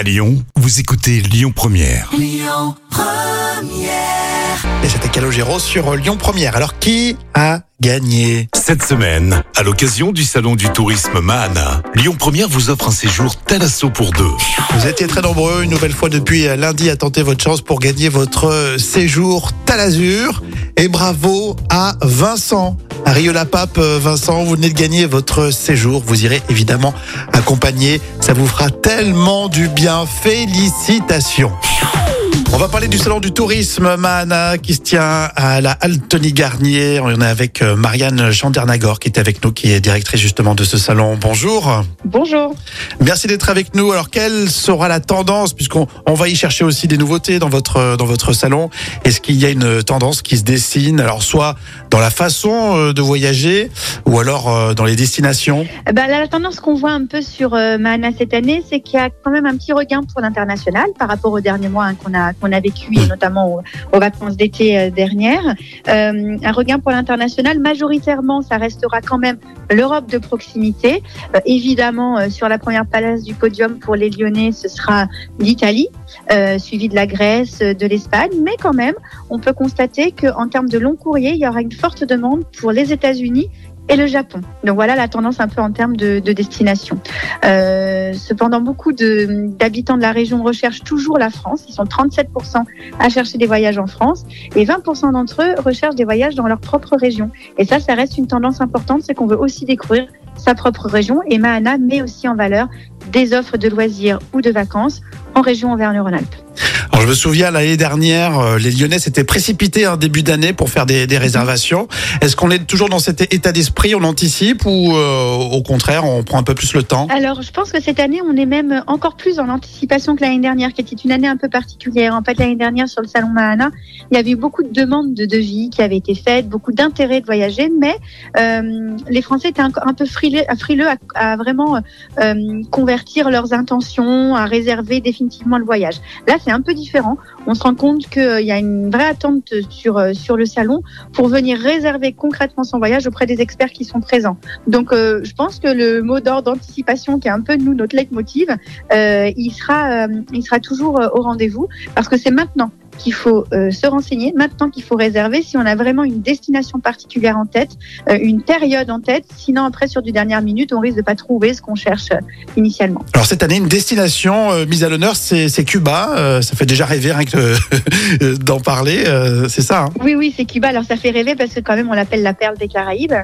À Lyon, vous écoutez Lyon Première. Et c'était Calogero sur Lyon Première. Alors qui a gagné? Cette semaine, à l'occasion du Salon du Tourisme Mahana, Lyon Première vous offre un séjour Thalasso pour deux. Vous étiez très nombreux une nouvelle fois depuis lundi à tenter votre chance pour gagner votre séjour Talazur. Et bravo à Vincent. À Rio-la-Pape, Vincent, vous venez de gagner votre séjour. Vous irez évidemment accompagner. Ça vous fera tellement du bien. Félicitations. On va parler du salon du tourisme Mahana qui se tient à la Altony Garnier. On est avec euh, Marianne Chandernagor qui est avec nous, qui est directrice justement de ce salon. Bonjour. Bonjour. Merci d'être avec nous. Alors quelle sera la tendance puisqu'on on va y chercher aussi des nouveautés dans votre dans votre salon. Est-ce qu'il y a une tendance qui se dessine? Alors soit dans la façon euh, de voyager ou alors euh, dans les destinations. Eh Ben, la tendance qu'on voit un peu sur euh, Mahana cette année, c'est qu'il y a quand même un petit regain pour l'international par rapport aux derniers mois hein, qu'on a qu'on a vécu, notamment aux, vacances d'été euh, dernières. Euh, un regain pour l'international. Majoritairement, ça restera quand même l'Europe de proximité. Euh, évidemment, sur la première place du podium pour les Lyonnais, ce sera l'Italie, euh, suivi de la Grèce, de l'Espagne. Mais quand même, on peut constater qu'en termes de long courrier, il y aura une forte demande pour les États-Unis et le Japon. Donc voilà la tendance un peu en termes de, de destination. Euh, cependant, beaucoup de- d'habitants de, la région recherchent toujours la France. Ils sont 37% à chercher des voyages en France et 20% d'entre eux recherchent des voyages dans leur propre région. Et ça, ça reste une tendance importante, c'est qu'on veut aussi découvrir sa propre région. Et Mahana met aussi en valeur des offres de loisirs ou de vacances en région Auvergne-Rhône-Alpes. Alors je me souviens l'année dernière, euh, les Lyonnais s'étaient précipités en début d'année pour faire des, des réservations. Est-ce qu'on est toujours dans cet état d'esprit, on anticipe ou euh, au contraire on prend un peu plus le temps? Alors, je pense que cette année, on est même encore plus en anticipation que l'année dernière, qui était une année un peu particulière. En fait, l'année dernière, sur le salon Mahana, il y avait eu beaucoup de demandes de devis qui avaient été faites, beaucoup d'intérêt de voyager, mais euh, les Français étaient un, un peu frileux, frileux à, à vraiment euh, convertir leurs intentions, à réserver définitivement le voyage. Là, c'est un peu différent. On se rend compte qu'il y a une vraie attente sur, euh, sur le salon pour venir réserver concrètement son voyage auprès des experts qui sont présents. Donc, euh, je pense que le mot d'ordre d'anticipation, qui est un peu nous notre leitmotiv, euh, il sera, euh, il sera toujours euh, au rendez-vous parce que c'est maintenant qu'il faut euh, se renseigner, maintenant qu'il faut réserver si on a vraiment une destination particulière en tête, euh, une période en tête. Sinon, après, sur du dernière minute, on risque de pas trouver ce qu'on cherche euh, initialement. Alors cette année, une destination mise à l'honneur, c'est Cuba. Ça fait déjà rêver rien que d'en parler. c'est ça. hein? Oui, oui, c'est Cuba. Alors, ça fait rêver parce que quand même, on l'appelle la perle des Caraïbes.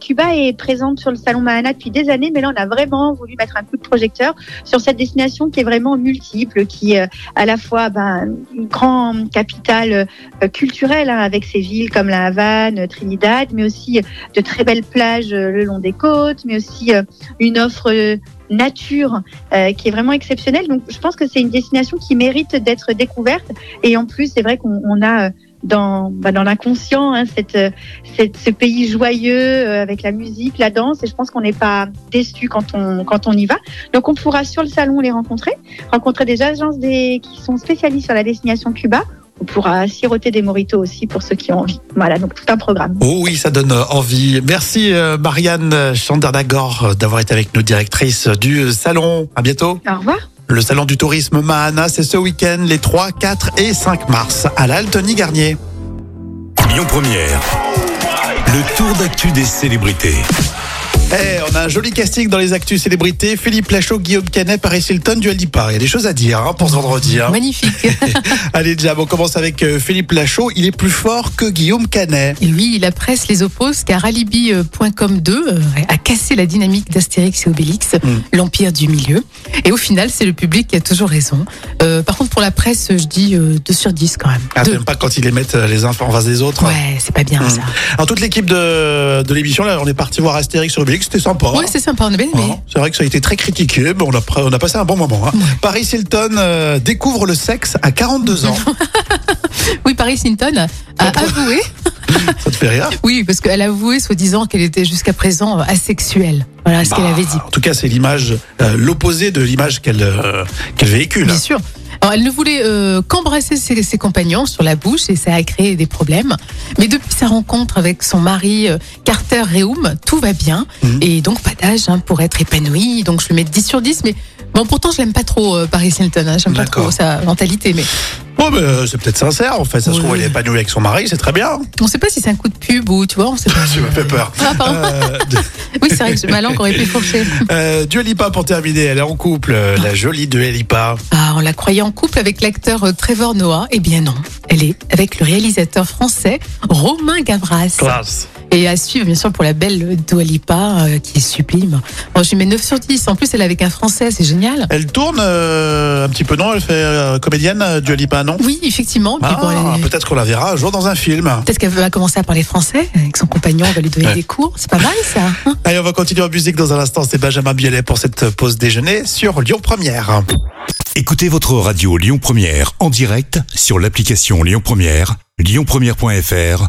Cuba est présente sur le salon Mahana depuis des années, mais là, on a vraiment voulu mettre un coup de projecteur sur cette destination qui est vraiment multiple, qui est à la fois ben, une grande capitale euh, culturelle hein, avec ses villes comme la Havane, euh, Trinidad, mais aussi de très belles plages euh, le long des côtes, mais aussi euh, une offre euh, nature euh, qui est vraiment exceptionnelle. Donc, je pense que c'est une destination qui mérite d'être découverte. Et en plus, c'est vrai qu'on on a euh, dans, bah, dans l'inconscient hein, cette, euh, cette, ce pays joyeux euh, avec la musique, la danse. Et je pense qu'on n'est pas déçu quand on, quand on y va. Donc, on pourra sur le salon les rencontrer, rencontrer des agences des, qui sont spécialistes sur la destination Cuba. On pourra siroter des moritos aussi pour ceux qui ont envie. Voilà, donc tout un programme. Oh oui, ça donne envie. Merci euh, Marianne Chandernagor d'avoir été avec nous, directrice du salon. À bientôt. Au revoir. Le salon du tourisme Mahana, c'est ce week-end, les 3, 4 et 5 mars, à l'Altony Garnier. Lyon Première, le tour d'actu des célébrités. Eh, on a un joli casting dans les actus célébrités. Philippe Lachaud, Guillaume Canet, Paris Hilton, du Lipa. Il y a des choses à dire hein, pour ce vendredi. hein. Magnifique. Allez, Jam, on commence avec euh, Philippe Lachaud. Il est plus fort que Guillaume Canet. Et oui, la presse les oppose car Alibi.com 2 euh, a cassé la dynamique d'Astérix et Obélix, Mm. l'empire du milieu. Et au final, c'est le public qui a toujours raison. Euh, par contre, pour la presse, je dis euh, 2 sur 10 quand même. Ah, t'aimes pas quand ils les mettent les uns en face des autres Ouais, c'est pas bien Mm. ça. Alors, toute l'équipe de, de l'émission, là, on est parti voir Astérix sur Obélix. C'était sympa. Ouais, c'est sympa, on a bien aimé. C'est vrai que ça a été très critiqué, mais on a, on a passé un bon moment. hein. Paris Hilton euh, découvre le sexe à 42 ans. Oui, Paris Hilton a avoué, ça te fait rire? Oui, parce qu'elle a avoué, soi-disant, qu'elle était jusqu'à présent asexuelle. Voilà ce qu'elle Bah, avait dit. En tout cas, c'est l'image, euh, l'opposé de l'image qu'elle euh, qu'elle véhicule. Bien sûr. Alors, elle ne voulait euh, qu'embrasser ses, ses compagnons sur la bouche et ça a créé des problèmes. Mais depuis sa rencontre avec son mari euh, Carter Reum, tout va bien. Mhm. Et donc, pas d'âge hein, pour être épanoui. Donc, je lui mets 10 sur 10. Mais Bon, pourtant, je l'aime pas trop, euh, Paris Hilton. hein. J'aime pas trop sa mentalité, mais Oh, mais euh, c'est peut-être sincère en fait. Ça se trouve, elle est épanouie avec son mari, c'est très bien. on sait pas si c'est un coup de pub ou, tu vois, on sait pas. Tu me fais peur. Ah, pardon. Euh, de- Oui, c'est vrai que ma langue aurait pu fourcher. euh, Dua Lipa pour terminer, elle est en couple, euh, la jolie Dua Lipa. Ah, on la croyait en couple avec l'acteur euh, Trevor Noah. Eh bien non, elle est avec le réalisateur français Romain Gavras. Classe. Et à suivre, bien sûr, pour la belle Dua Lipa, euh, qui est sublime. Bon, je lui mets 9 sur 10. En plus, elle est avec un Français, c'est génial. Elle tourne euh, un petit peu, non? Elle fait euh, comédienne, euh, Dua Lipa, non? Oui, effectivement. Ah, bon, elle est- peut-être qu'on la verra un jour dans un film. Peut-être qu'elle va commencer à parler français avec son compagnon, on va lui donner Ouais. des cours. C'est pas mal ça. hein Allez, on va continuer en musique dans un instant. C'est Benjamin Biolay pour cette pause déjeuner sur Lyon Première. Écoutez votre radio Lyon Première en direct sur l'application Lyon Première, lyonpremière.fr